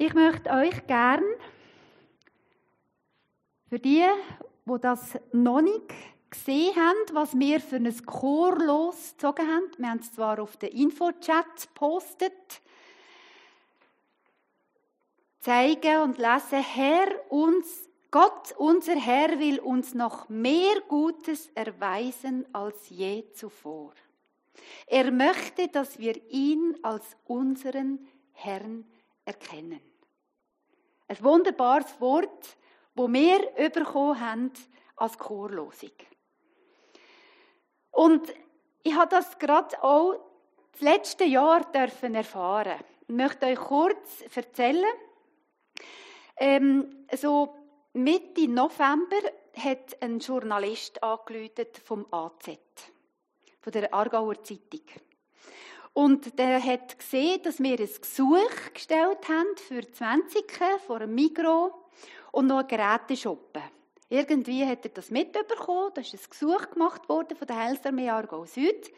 Ich möchte euch gern für die, wo das noch nicht gesehen haben, was wir für ein Chor losgezogen haben. Wir haben es zwar auf den Infochat gepostet. Zeigen und lassen, Herr, uns, Gott, unser Herr, will uns noch mehr Gutes erweisen als je zuvor. Er möchte, dass wir ihn als unseren Herrn erkennen. Ein wunderbares Wort, wo wir bekommen haben als Chorlosung. Und ich habe das gerade auch das letzte Jahr dürfen erfahren. Ich möchte euch kurz erzählen. Ähm, so Mitte November hat ein Journalist angerufen vom AZ, von der Aargauer Zeitung. Und der hat gesehen, dass wir ein Gesuch gestellt haben für 20 vor einem Migro und noch einen Geräteshoppen. Irgendwie hat er das mitbekommen, da ist ein Gesuch gemacht worden von der Heilsarmee Aargau Süd.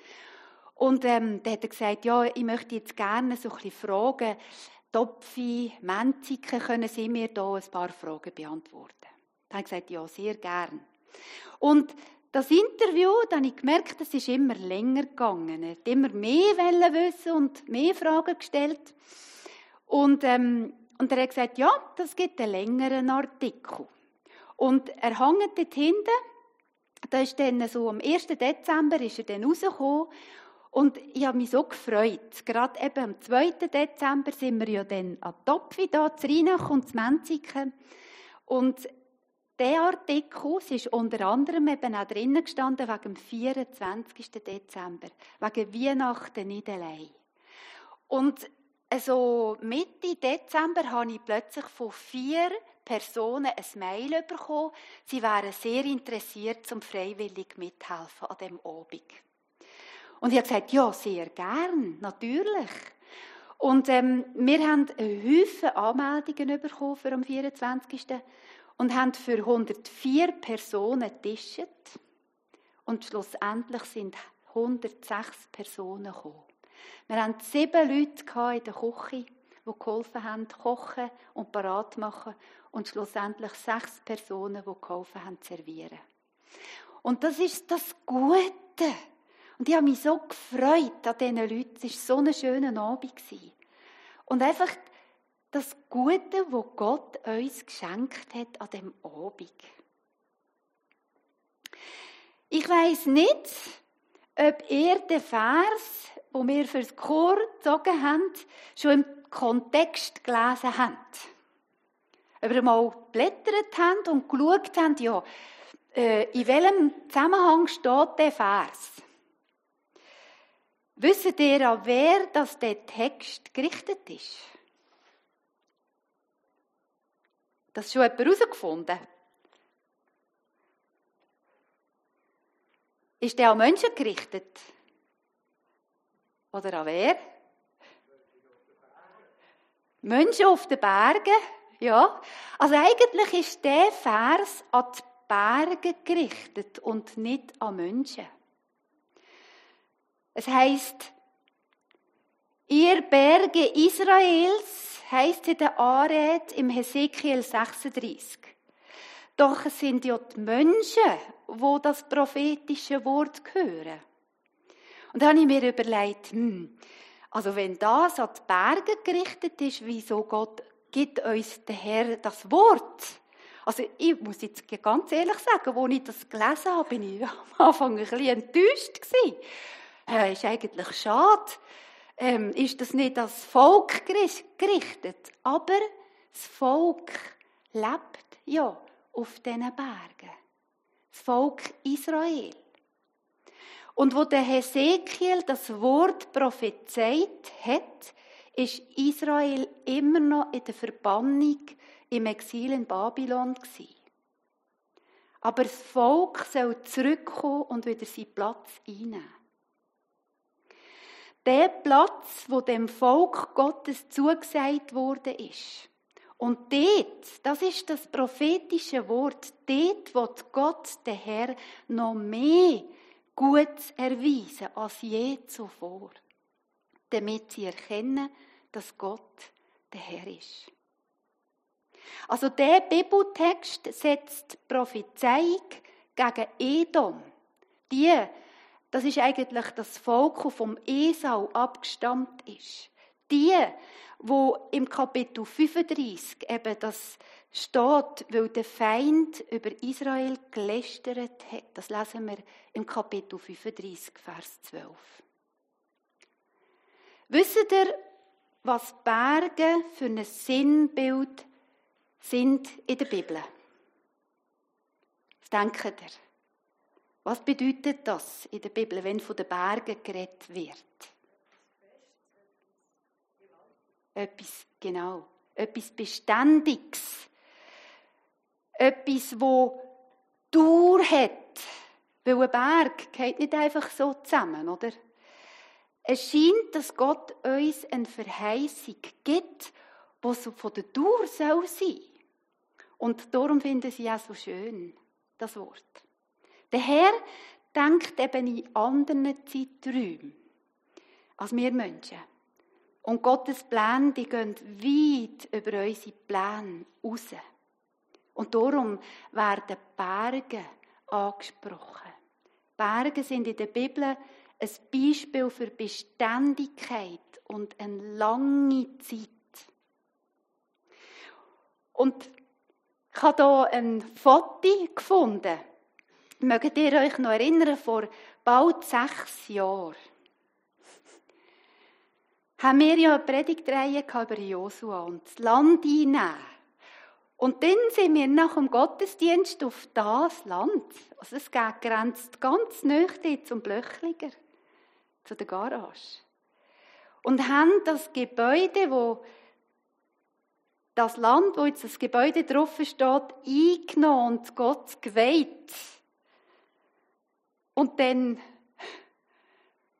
Und ähm, dann hat er gesagt, ja, ich möchte jetzt gerne so ein bisschen fragen, Topfi, Menziken, können Sie mir da ein paar Fragen beantworten? Dann habe ich gesagt, ja, sehr gern. Und das Interview, dann habe ich gemerkt, es ist immer länger gegangen. Er hat immer mehr wissen und mehr Fragen gestellt. Und, ähm, und er hat gesagt, ja, das gibt einen längeren Artikel. Und er hängt dort hinten. Da ist dann so am 1. Dezember ist er dann rausgekommen. Und ich habe mich so gefreut. Gerade eben am 2. Dezember sind wir ja dann an Topfi da, zu Rheinach und zu Menziken. Und der Artikel ist unter anderem eben auch drinnen gestanden wegen dem 24. Dezember, wegen Weihnachten nicht allein. Und also Mitte Dezember habe ich plötzlich von vier Personen ein Mail bekommen. Sie wären sehr interessiert, zum freiwillig mithelfen an dem Abend. Und ich habe gesagt, ja, sehr gern, natürlich. Und ähm, wir haben Haufen Anmeldungen bekommen für am 24. und haben für 104 Personen getischt. Und schlussendlich sind 106 Personen gekommen. Wir hatten sieben Leute in der Küche, die geholfen haben, kochen und parat machen. Und schlussendlich sechs Personen, die geholfen haben, servieren. Und das ist das Gute. Und ich habe mich so gefreut an diesen Leuten. Es war so ein schöner Abend. Und einfach das Gute, wo Gott uns geschenkt hat an dem Abend. Ich weiß nicht, ob ihr den Vers wo wir für das Chor gezogen haben, schon im Kontext gelesen haben. Ob ihr mal geblättert habt und geschaut habt, ja, äh, in welchem Zusammenhang steht der Vers? Wisst ihr, an wer das der Text gerichtet ist? Das schon jemand herausgefunden? Ist der an Menschen gerichtet? Oder an wer? Menschen auf den Bergen. Ja. Also eigentlich ist der Vers an die Berge gerichtet und nicht an Menschen. Es heißt, ihr Berge Israels, heißt der Anrede im Hesekiel 36. Doch es sind ja die Menschen, wo das prophetische Wort hören. Und dann habe ich mir überlegt, hm, also wenn das an die Berge gerichtet ist, wieso Gott gibt uns der Herr das Wort? Also ich muss jetzt ganz ehrlich sagen, als ich das gelesen habe, bin ich am Anfang ein bisschen enttäuscht gewesen. Äh, ist eigentlich schade. Ähm, ist das nicht das Volk gerichtet? Aber das Volk lebt ja auf diesen Bergen. Das Volk Israel. Und wo der Hesekiel das Wort prophezeit hat, ist Israel immer noch in der Verbannung im Exil in Babylon gewesen. Aber das Volk soll zurückkommen und wieder seinen Platz einnehmen. Der Platz, wo dem Volk Gottes zugesagt wurde, ist. Und dort, das ist das prophetische Wort, dort wird Gott, der Herr, noch mehr Gutes erweisen als je zuvor, damit sie erkennen, dass Gott der Herr ist. Also der Bibeltext setzt Prophezeiung gegen Edom. Die, das ist eigentlich das Volk, das vom Esau abgestammt ist. Die, wo im Kapitel 35 eben das steht, weil der Feind über Israel gelästert hat. Das lesen wir im Kapitel 35, Vers 12. Wisst ihr, was Berge für ein Sinnbild sind in der Bibel? Was denkt ihr? Was bedeutet das in der Bibel, wenn von den Bergen geredet wird? Etwas, genau, etwas Beständiges. Etwas, wo Dauer hat. Weil ein Berg geht nicht einfach so zusammen, oder? Es scheint, dass Gott uns eine Verheißung gibt, die so von der Dauer soll sein. Und darum finden sie auch so schön, das Wort. Der Herr denkt eben in anderen Zeiträumen als wir Menschen. Und Gottes Pläne, die gehen weit über unsere Pläne raus. Und darum werden Berge angesprochen. Berge sind in der Bibel ein Beispiel für Beständigkeit und eine lange Zeit. Und ich habe hier ein Foto gefunden. Mögt ihr euch noch erinnern, vor bald sechs Jahren haben wir ja eine Predigtreihe über Josua und das Land einnehmen. Und dann sind wir nach dem Gottesdienst auf das Land. Also es grenzt ganz nah zum Blöchliger, zu der Garage. Und haben das Gebäude, wo das Land, wo jetzt das Gebäude drauf steht, eingenommen und Gott geweiht. Und dann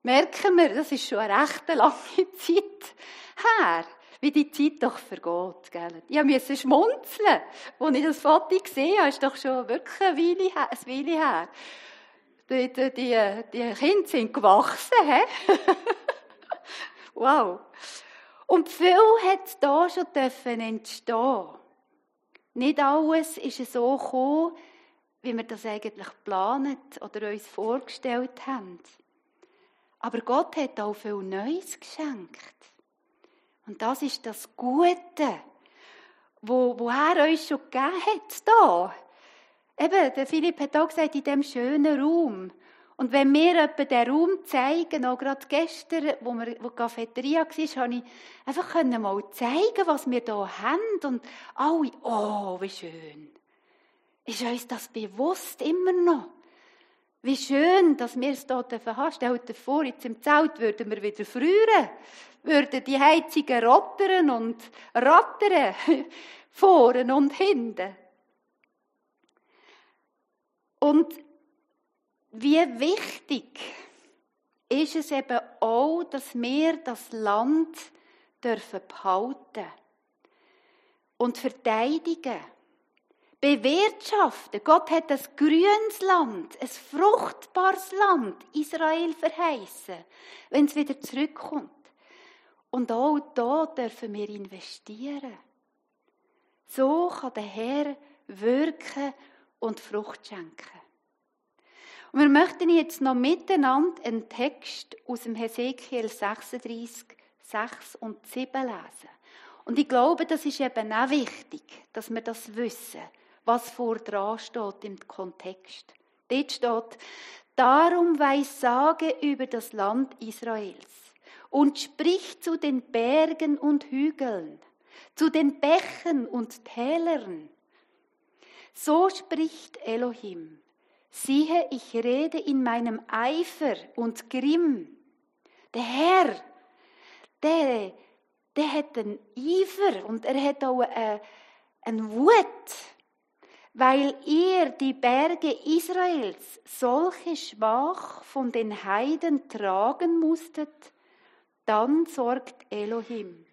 merken wir, das ist schon eine recht lange Zeit her, wie die Zeit doch vergeht. Gell? Ich musste schmunzeln, als ich das Foto gesehen habe. ist doch schon wirklich eine Weile her. Eine Weile her. Die, die, die, die Kinder sind gewachsen. He? wow. Und viel hat da schon entstehen. Nicht alles ist so gekommen, wie wir das eigentlich geplant oder uns vorgestellt haben. Aber Gott hat auch viel Neues geschenkt. Und das ist das Gute, wo, wo er uns schon gegeben hat, da. Eben, der Philipp hat auch gesagt, in diesem schönen Raum. Und wenn wir etwa den Raum zeigen, auch gerade gestern, wo wir, wo die Cafeteria war, konnte ich einfach mal zeigen, was wir hier haben. Und alle, oh, wie schön. Ist uns das bewusst immer noch? Wie schön, dass wir es hier haben. Stell dir vor, jetzt im Zelt würden wir wieder frieren. Würden die Heizungen rottern und rattern. Vorne und hinten. Und wie wichtig ist es eben auch, dass wir das Land dürfen behalten und verteidigen bewirtschaften. Gott hat ein grünes Land, ein fruchtbares Land, Israel verheißen, wenn es wieder zurückkommt. Und auch da dürfen wir investieren. So kann der Herr wirken und Frucht schenken. Und wir möchten jetzt noch miteinander einen Text aus dem Hesekiel 36, 6 und 7 lesen. Und ich glaube, das ist eben auch wichtig, dass wir das wissen was vor dran steht im Kontext. Dort steht, darum weissage über das Land Israels und sprich zu den Bergen und Hügeln, zu den Bächen und Tälern. So spricht Elohim. Siehe, ich rede in meinem Eifer und Grimm. Der Herr, der, der hat einen Eifer und er hat auch eine, eine Wut weil ihr die Berge Israels solche Schmach von den Heiden tragen musstet, dann sorgt Elohim.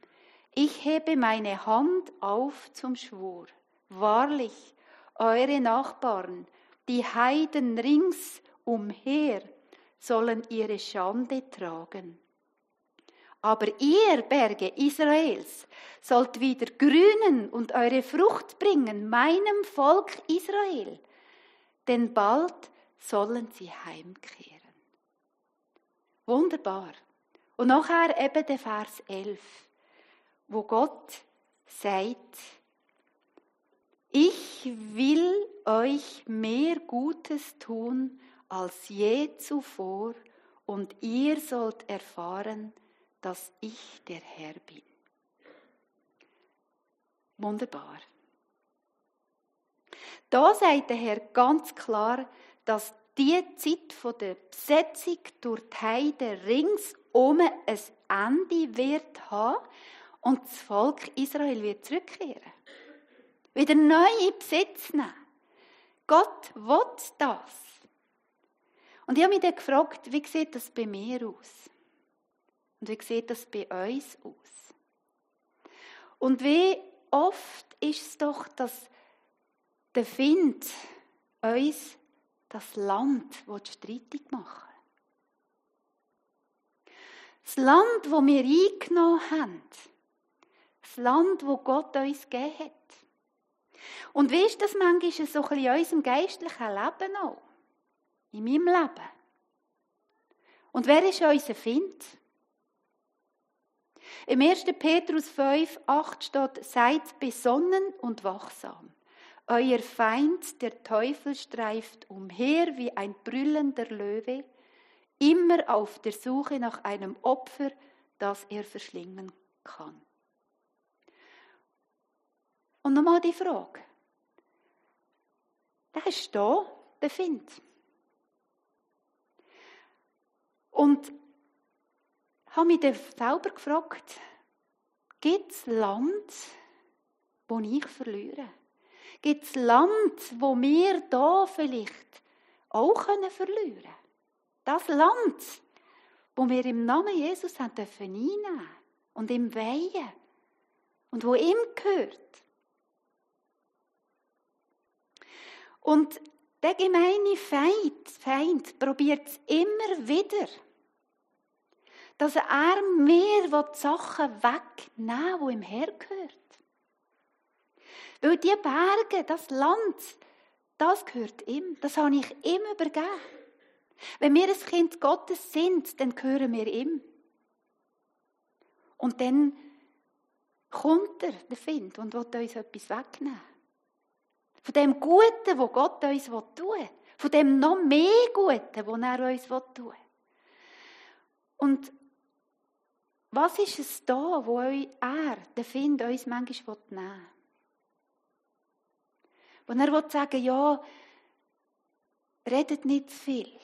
Ich hebe meine Hand auf zum Schwur. Wahrlich, eure Nachbarn, die Heiden rings umher, sollen ihre Schande tragen. Aber ihr Berge Israels sollt wieder grünen und eure Frucht bringen, meinem Volk Israel. Denn bald sollen sie heimkehren. Wunderbar. Und nachher eben der Vers 11, wo Gott sagt, ich will euch mehr Gutes tun als je zuvor und ihr sollt erfahren, dass ich der Herr bin. Wunderbar. Da sagt der Herr ganz klar, dass die Zeit der Besetzung durch die Heide ringsum ein Ende wird haben und das Volk Israel wird zurückkehren. Wieder neu in Besitz nehmen. Gott will das. Und ich habe mich dann gefragt, wie sieht das bei mir aus? Und wie sieht das bei uns aus? Und wie oft ist es doch, dass der Find uns das Land streitig machen Das Land, wo wir eingenommen haben. Das Land, wo Gott uns gegeben hat. Und wie ist das manchmal so ein bisschen in unserem geistlichen Leben auch? In meinem Leben. Und wer ist unser Find? Im 1. Petrus 5, 8 steht, seid besonnen und wachsam. Euer Feind, der Teufel, streift umher wie ein brüllender Löwe, immer auf der Suche nach einem Opfer, das er verschlingen kann. Und nochmal die Frage. Der ist da, der Find. Und habe mich dann selber gefragt, gibt es Land, wo ich verliere? Gibt es Land, wo wir da vielleicht auch können verlieren können? Das Land, wo wir im Namen Jesus haben dürfen einnehmen und ihm weihen und wo ihm gehört. Und der gemeine Feind, Feind probiert es immer wieder, dass er mir die Sachen wegnehmen die ihm hergehört. Weil die Berge, das Land, das gehört ihm. Das habe ich ihm übergeben. Wenn wir ein Kind Gottes sind, dann gehören wir ihm. Und dann kommt er, der Find, und will uns etwas wegnehmen. Von dem Guten, wo Gott uns tun will. Von dem noch mehr Guten, wo er uns tun will. Und was ist es da, wo er, der Find, uns manchmal nehmen will? Wo er will sagen ja, redet nicht zu viel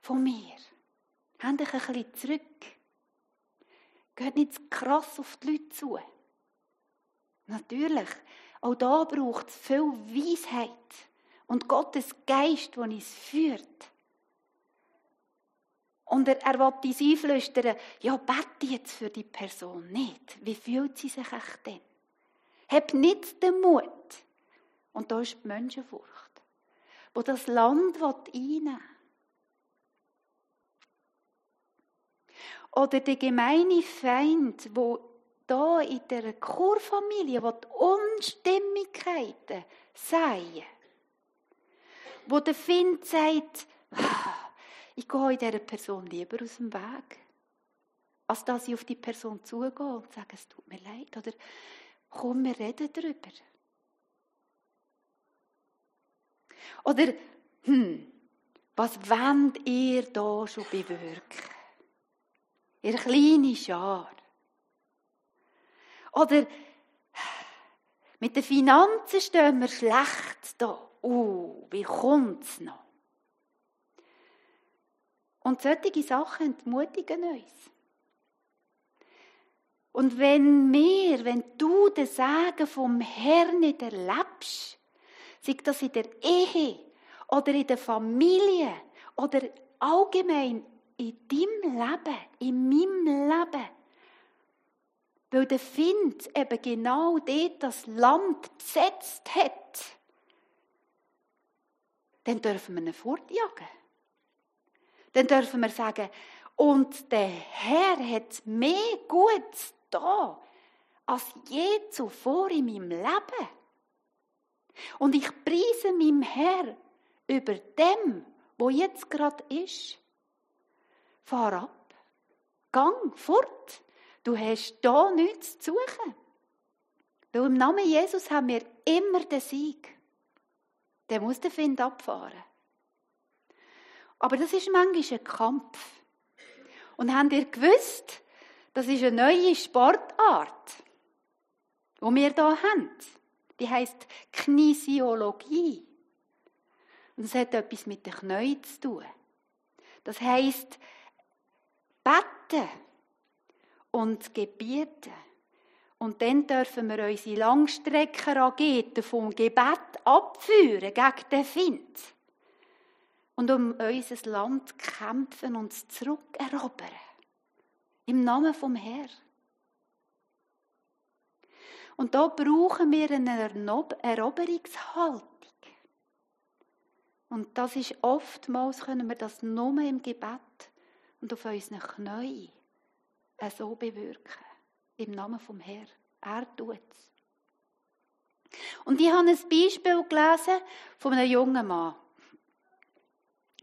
von mir. Habt euch ein bisschen zurück. Geht nicht zu krass auf die Leute zu. Natürlich, auch da braucht es viel Weisheit und Gottes Geist, der uns führt. Und er, er will uns einflüstern, ja, bete jetzt für die Person nicht. Wie fühlt sie sich echt denn? Hab nicht den Mut. Und da ist die Menschenfurcht, wo das Land einnehmen will. Oder der gemeine Feind, wo da in der Chorfamilie, wo die Unstimmigkeiten seien, wo der Find sagt, ah, ich gehe dieser Person lieber aus dem Weg, als dass ich auf die Person zugehe und sage, es tut mir leid. Oder komm, wir reden darüber. Oder, hm, was wollt ihr da schon bewirken? Ihr kleine Schar. Oder, mit den Finanzen stehen wir schlecht da. Uh, wie es noch? Und solche Sachen entmutigen uns. Und wenn wir, wenn du den Segen vom Herrn nicht erlebst, sei das in der Ehe oder in der Familie oder allgemein in deinem Leben, in meinem Leben, weil der Find eben genau dort das Land besetzt hat, dann dürfen wir ihn fortjagen. Dann dürfen wir sagen, Und der Herr hat mehr Gutes da als je zuvor in meinem Leben. Und ich preise meinem Herr über dem, wo jetzt gerade ist. Fahr ab. Gang fort. Du hast da nichts zu suchen. Weil im Namen Jesus haben wir immer den Sieg. Der muss den Find abfahren. Aber das ist manchmal ein Kampf. Und habt ihr gewusst, das ist eine neue Sportart, die wir hier haben. Die heißt Kinesiologie. Und das hat etwas mit den Knien zu tun. Das heißt beten und gebieten. Und dann dürfen wir unsere Langstreckerraketen vom Gebet abführen gegen den Find. Und um unser Land kämpfen und es zurückerobern. Im Namen vom Herrn. Und da brauchen wir eine Eroberungshaltung. Und das ist oftmals, können wir das nur im Gebet und auf unseren Knien so bewirken. Im Namen vom Herrn. Er tut es. Und ich habe ein Beispiel gelesen von einem jungen Mann.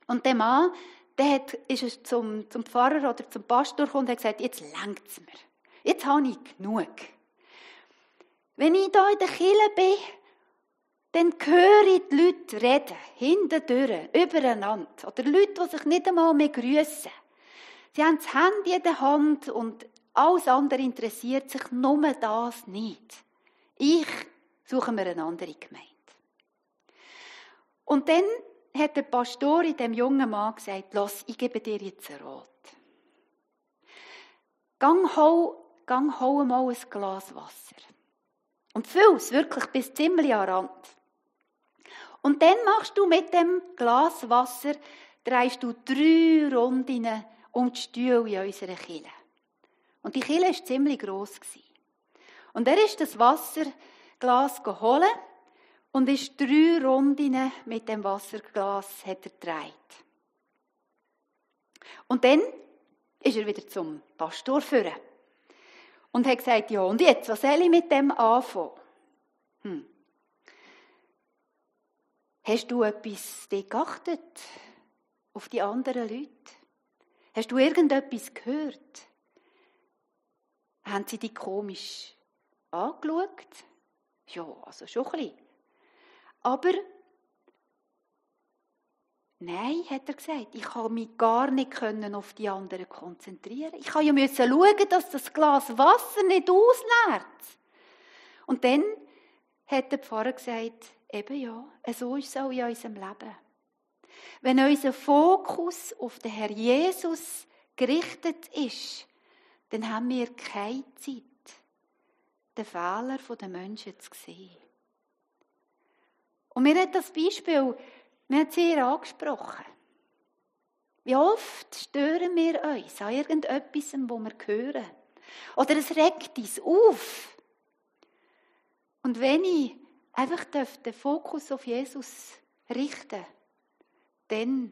Und der Mann, der hat, ist zum, zum Pfarrer oder zum Pastor gekommen und hat gesagt, jetzt längt es mir. Jetzt habe ich genug. Wenn ich hier in der Kirche bin, dann höre ich die Leute reden, hintendurch, übereinander. Oder Leute, die sich nicht einmal mehr grüßen. Sie haben das Handy in der Hand und alles andere interessiert sich nur das nicht. Ich suche mir eine andere Gemeinde. Und dann hat der Pastor in dem jungen Mann gesagt, los, ich gebe dir jetzt ein Rot. Gang hol, gang hol mal ein Glas Wasser. Und füll's wirklich bis ziemlich an Rand. Und dann machst du mit dem Glas Wasser, drehst du drei Runden um die Stühle in unserer Kille. Und die Kille war ziemlich gross. Und er ist das Wasserglas geholt und ist drei Runden mit dem Wasserglas hat er gedreht. Und dann ist er wieder zum Pastor führen und hat gesagt, ja, und jetzt, was soll ich mit dem anfangen? Hm. Hast du etwas geachtet auf die anderen Leute? Hast du irgendetwas gehört? Haben sie dich komisch angeschaut? Ja, also schon ein bisschen. Aber Nein, hat er gesagt, ich kann mich gar nicht auf die anderen konzentrieren. Ich kann ja müssen schauen, dass das Glas Wasser nicht ausleert. Und dann hat der Pfarrer gesagt, eben ja, so ist es auch in unserem Leben. Wenn unser Fokus auf den Herr Jesus gerichtet ist, dann haben wir keine Zeit, den Fehler der Menschen zu sehen. Und mir hat das Beispiel, mir hat sehr angesprochen. Wie oft stören wir uns an irgendetwas, wo wir hören. Oder es regt uns auf. Und wenn ich einfach den Fokus auf Jesus richten dann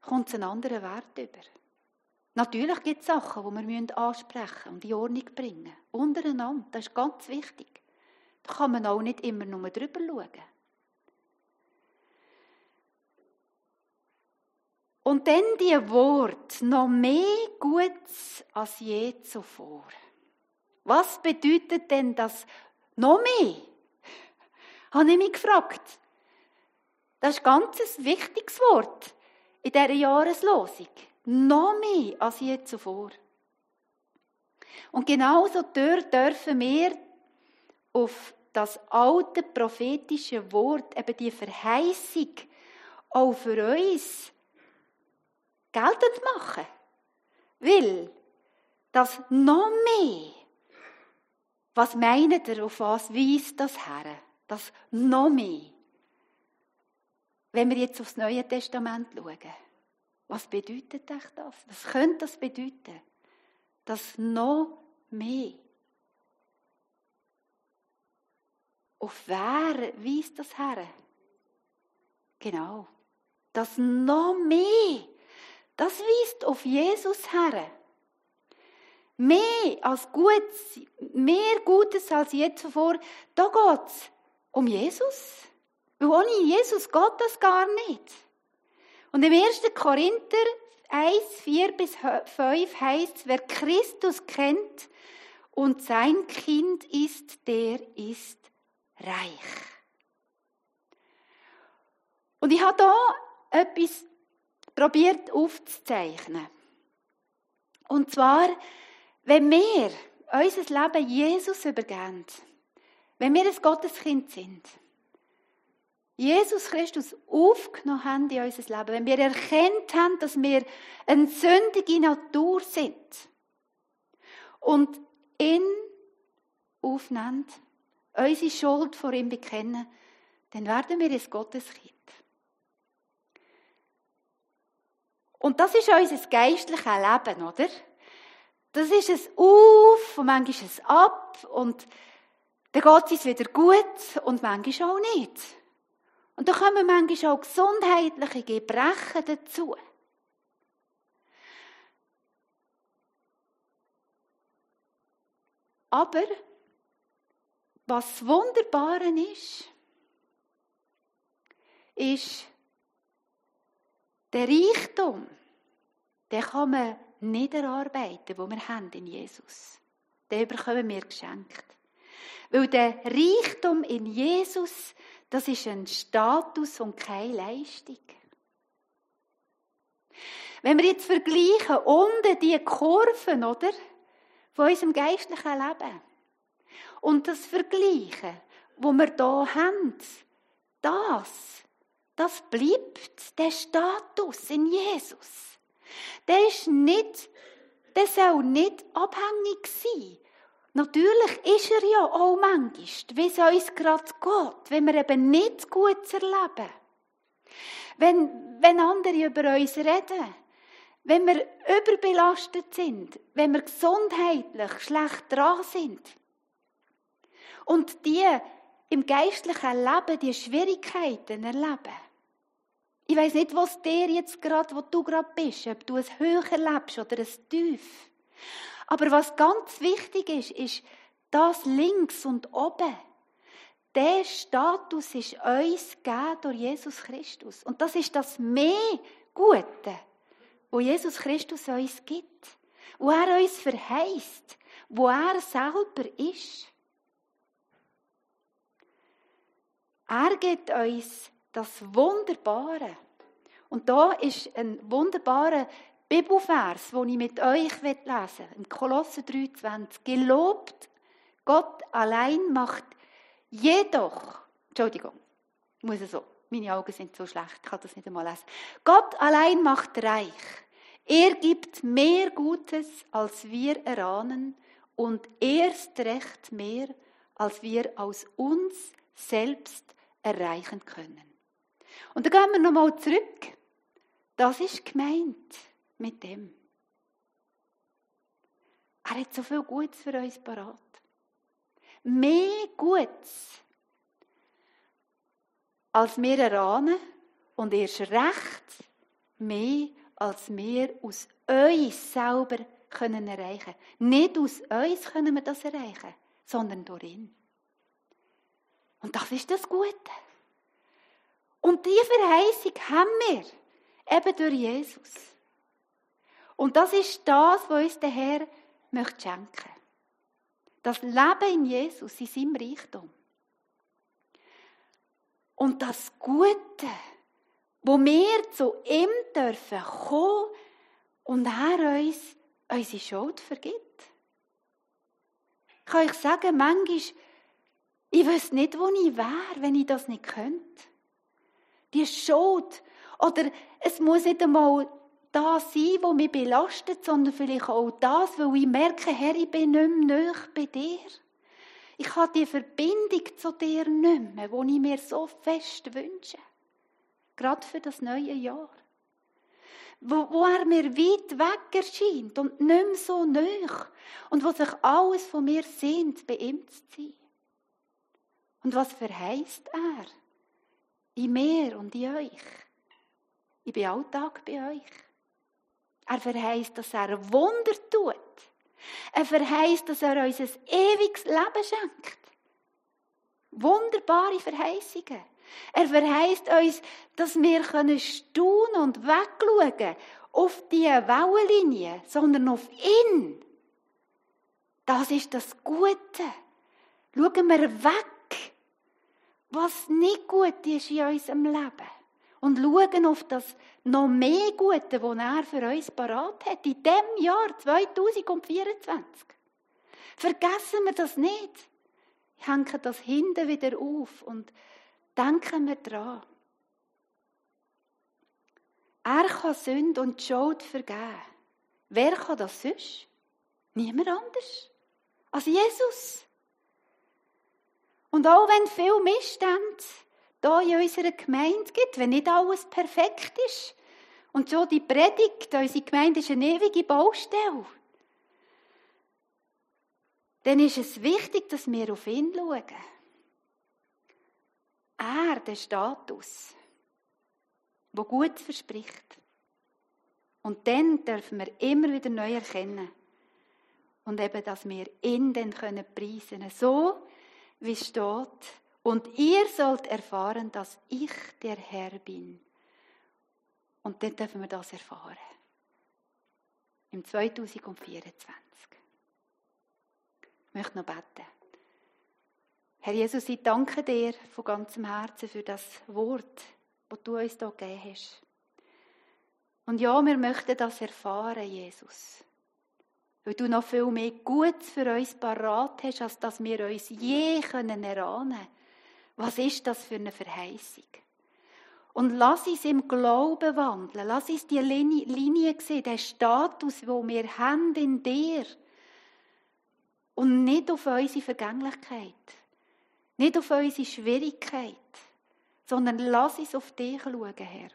kommt es einen anderen Wert über. Natürlich gibt es Sachen, die wir ansprechen und in Ordnung bringen. Untereinander, das ist ganz wichtig. Da kann man auch nicht immer nur drüber schauen. Und dann die Wort noch mehr Gutes als je zuvor. Was bedeutet denn das noch mehr? Habe ich mich gefragt. Das ist ein ganz wichtiges Wort in dieser Jahreslosung. Noch mehr als je zuvor. Und genauso dürfen wir auf das alte prophetische Wort, eben die Verheißung, auch für uns geltend machen. Weil das noch mehr, was meint ihr, auf was weist das her? Das noch mehr. Wenn wir jetzt aufs Neue Testament schauen, was bedeutet das? Was könnte das bedeuten? Das noch mehr. Auf wer weist das her? Genau. Das noch mehr das weist auf Jesus her. Mehr als Gutes, mehr Gutes als je zuvor, da geht es um Jesus. Weil ohne Jesus geht das gar nicht. Und im 1. Korinther 1, 4 bis 5 heißt wer Christus kennt und sein Kind ist, der ist reich. Und ich habe da etwas probiert aufzuzeichnen. Und zwar, wenn wir unser Leben Jesus übergeben, wenn wir ein Gotteskind sind, Jesus Christus aufgenommen haben in unser Leben, wenn wir erkennt haben, dass wir eine sündige Natur sind und ihn aufnehmen, unsere Schuld vor ihm bekennen, dann werden wir ein Gotteskind. Und das ist unser geistliches Leben, oder? Das ist ein Auf und manchmal ein Ab und dann geht es uns wieder gut und manchmal auch nicht. Und da kommen manchmal auch gesundheitliche Gebrechen dazu. Aber was Wunderbare ist, ist der Reichtum, den kann man nicht erarbeiten, den wir haben in Jesus. Den bekommen wir geschenkt. Weil der Reichtum in Jesus, das ist ein Status und keine Leistung. Wenn wir jetzt vergleichen, unten die Kurven, oder? Von unserem geistlichen Leben. Und das vergleichen, wo wir da haben, das, das bleibt der Status in Jesus. Der ist nicht, der soll nicht abhängig sein Natürlich ist er ja auch manchmal, wie es uns gerade geht, wenn wir eben nicht gut erleben. Wenn, wenn andere über uns reden, wenn wir überbelastet sind, wenn wir gesundheitlich schlecht dran sind. Und die im geistlichen Leben die Schwierigkeiten erleben. Ich weiß nicht, was dir jetzt gerade, wo du gerade bist, ob du es höher erlebst oder es tief. Aber was ganz wichtig ist, ist das links und oben. Der Status ist uns gegeben durch Jesus Christus. Und das ist das mehr Gute, wo Jesus Christus uns gibt. Wo er uns verheißt. Wo er selber ist. Er gibt uns das Wunderbare. Und da ist ein wunderbarer Bibelvers, den ich mit euch lesen will, im Kolosser 3,20. Gelobt Gott allein macht jedoch, Entschuldigung, ich muss es so, meine Augen sind so schlecht, ich kann das nicht einmal lesen. Gott allein macht reich. Er gibt mehr Gutes, als wir erahnen und erst recht mehr, als wir aus uns selbst erreichen können. Und dann gehen wir nochmal zurück. Das ist gemeint mit dem. Er hat so viel Gutes für uns parat. Mehr Gutes, als wir erahnen und erst recht mehr, als wir aus uns selber können erreichen. Nicht aus uns können wir das erreichen, sondern durch ihn. Und das ist das Gute. Und diese Verheißung haben wir eben durch Jesus. Und das ist das, was uns der Herr möchte schenken. Das Leben in Jesus, in seinem Reichtum. Und das Gute, wo wir zu ihm dürfen kommen und er uns unsere Schuld vergibt. Kann ich sagen, manchmal, ich weiß nicht, wo ich wäre, wenn ich das nicht könnte. Die Schuld. Oder es muss nicht einmal das sein, was mich belastet, sondern vielleicht auch das, weil ich merke, Herr, ich bin nicht mehr bei dir. Ich habe die Verbindung zu dir nicht mehr, die ich mir so fest wünsche. Gerade für das neue Jahr. Wo, wo er mir weit weg erscheint und nicht mehr so nahe. Und wo sich alles von mir sehnt, bei ihm zu sein. Und was verheißt er? In mir und in euch. Ich bin alltag bei euch Er verheißt, dass er Wunder tut. Er verheißt, dass er uns ein ewiges Leben schenkt. Wunderbare Verheißungen. Er verheißt uns, dass wir können staunen und wegschauen auf die Wellenlinie, sondern auf ihn. Das ist das Gute. Schauen wir weg, was nicht gut ist in unserem Leben. Und schauen auf das noch mehr Gute, das er für uns parat hat, in dem Jahr 2024. Vergessen wir das nicht. Ich hänge das hinten wieder auf und denken wir dran. Er kann Sünde und Schuld vergeben. Wer kann das sonst? Niemand anders als Jesus. Und auch wenn viel Missstände da in unserer Gemeinde gibt, wenn nicht alles perfekt ist, und so die Predigt, unsere Gemeinde ist eine ewige Baustelle, dann ist es wichtig, dass wir auf ihn schauen. Er, der Status, wo gut verspricht. Und dann dürfen wir immer wieder neu erkennen. Und eben, dass wir ihn dann preisen können. So, wie steht. Und ihr sollt erfahren, dass ich der Herr bin. Und dann dürfen wir das erfahren. Im 2024. Ich möchte noch beten. Herr Jesus, ich danke dir von ganzem Herzen für das Wort, das du uns hier gegeben hast. Und ja, wir möchten das erfahren, Jesus. Weil du noch viel mehr Gutes für uns parat hast, als dass wir uns je können erahnen Was ist das für eine Verheißung? Und lass uns im Glauben wandeln. Lass uns die Linie, Linie sehen, den Status, wo wir haben in dir. Und nicht auf unsere Vergänglichkeit. Nicht auf unsere Schwierigkeit. Sondern lass uns auf dich schauen, Herr.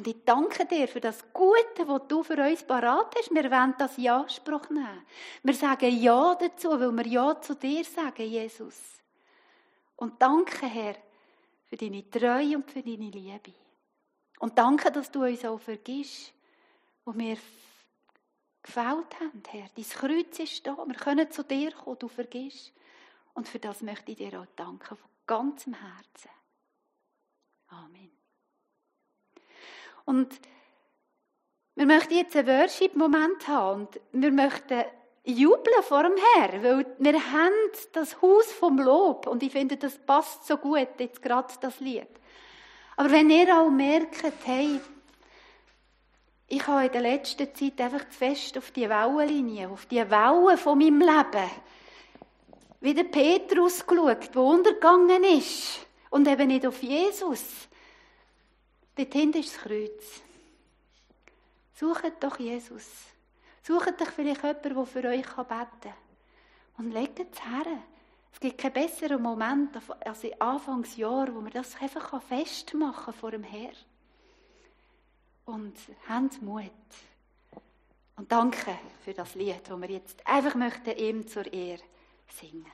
Und ich danke dir für das Gute, was du für uns parat hast. Wir wollen das in Anspruch nehmen. Wir sagen Ja dazu, weil wir Ja zu dir sagen, Jesus. Und danke, Herr, für deine Treue und für deine Liebe. Und danke, dass du uns auch vergisst, wo wir gefällt haben, Herr. Dein Kreuz ist da. Wir können zu dir kommen, du vergisst. Und für das möchte ich dir auch danken, von ganzem Herzen. Amen. Und wir möchten jetzt einen Worship-Moment haben und wir möchten jubeln vor dem Herrn, weil wir haben das Haus vom Lob und ich finde, das passt so gut, jetzt gerade das Lied. Aber wenn ihr auch merkt, hey, ich habe in der letzten Zeit einfach zu fest auf die Wellenlinie, auf die Wellen von meinem Leben, wie der Petrus geschaut, der untergegangen ist und eben nicht auf Jesus. Dort hinten ist das Kreuz. Sucht doch Jesus. Sucht doch vielleicht jemanden, der für euch beten kann. Und legt es her. Es gibt keinen besseren Moment als im Anfangsjahr, wo man das einfach festmachen kann vor dem Herrn. Und habt Mut. Und danke für das Lied, das wir jetzt einfach möchten ihm zur Ehre singen.